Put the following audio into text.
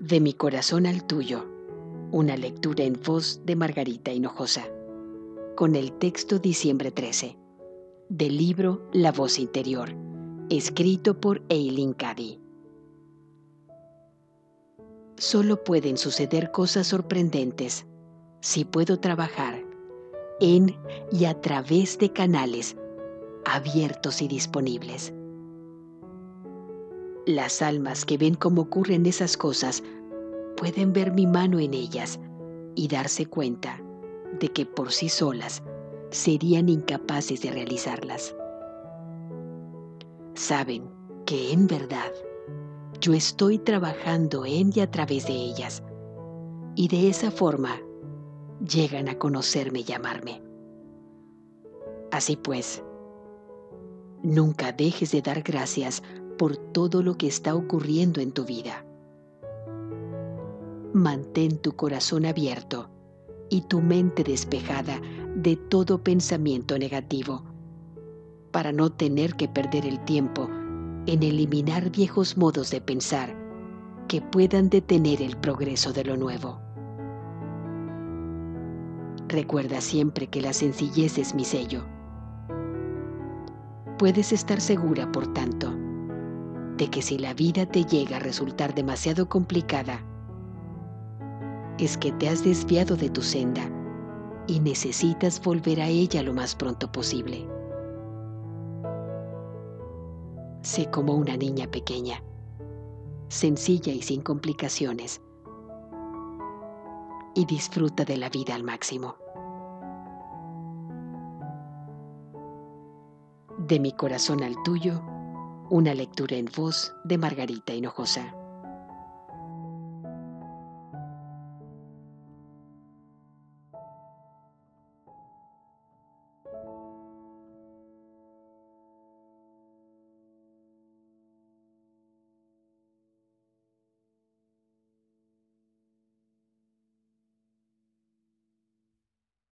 De mi corazón al tuyo, una lectura en voz de Margarita Hinojosa, con el texto Diciembre 13, del libro La voz interior, escrito por Eileen Cady. Solo pueden suceder cosas sorprendentes si puedo trabajar en y a través de canales abiertos y disponibles. Las almas que ven cómo ocurren esas cosas pueden ver mi mano en ellas y darse cuenta de que por sí solas serían incapaces de realizarlas. Saben que en verdad yo estoy trabajando en y a través de ellas y de esa forma llegan a conocerme y amarme. Así pues, nunca dejes de dar gracias por todo lo que está ocurriendo en tu vida. Mantén tu corazón abierto y tu mente despejada de todo pensamiento negativo para no tener que perder el tiempo en eliminar viejos modos de pensar que puedan detener el progreso de lo nuevo. Recuerda siempre que la sencillez es mi sello. Puedes estar segura, por tanto, de que si la vida te llega a resultar demasiado complicada, es que te has desviado de tu senda y necesitas volver a ella lo más pronto posible. Sé como una niña pequeña, sencilla y sin complicaciones, y disfruta de la vida al máximo. De mi corazón al tuyo, una lectura en voz de Margarita Hinojosa.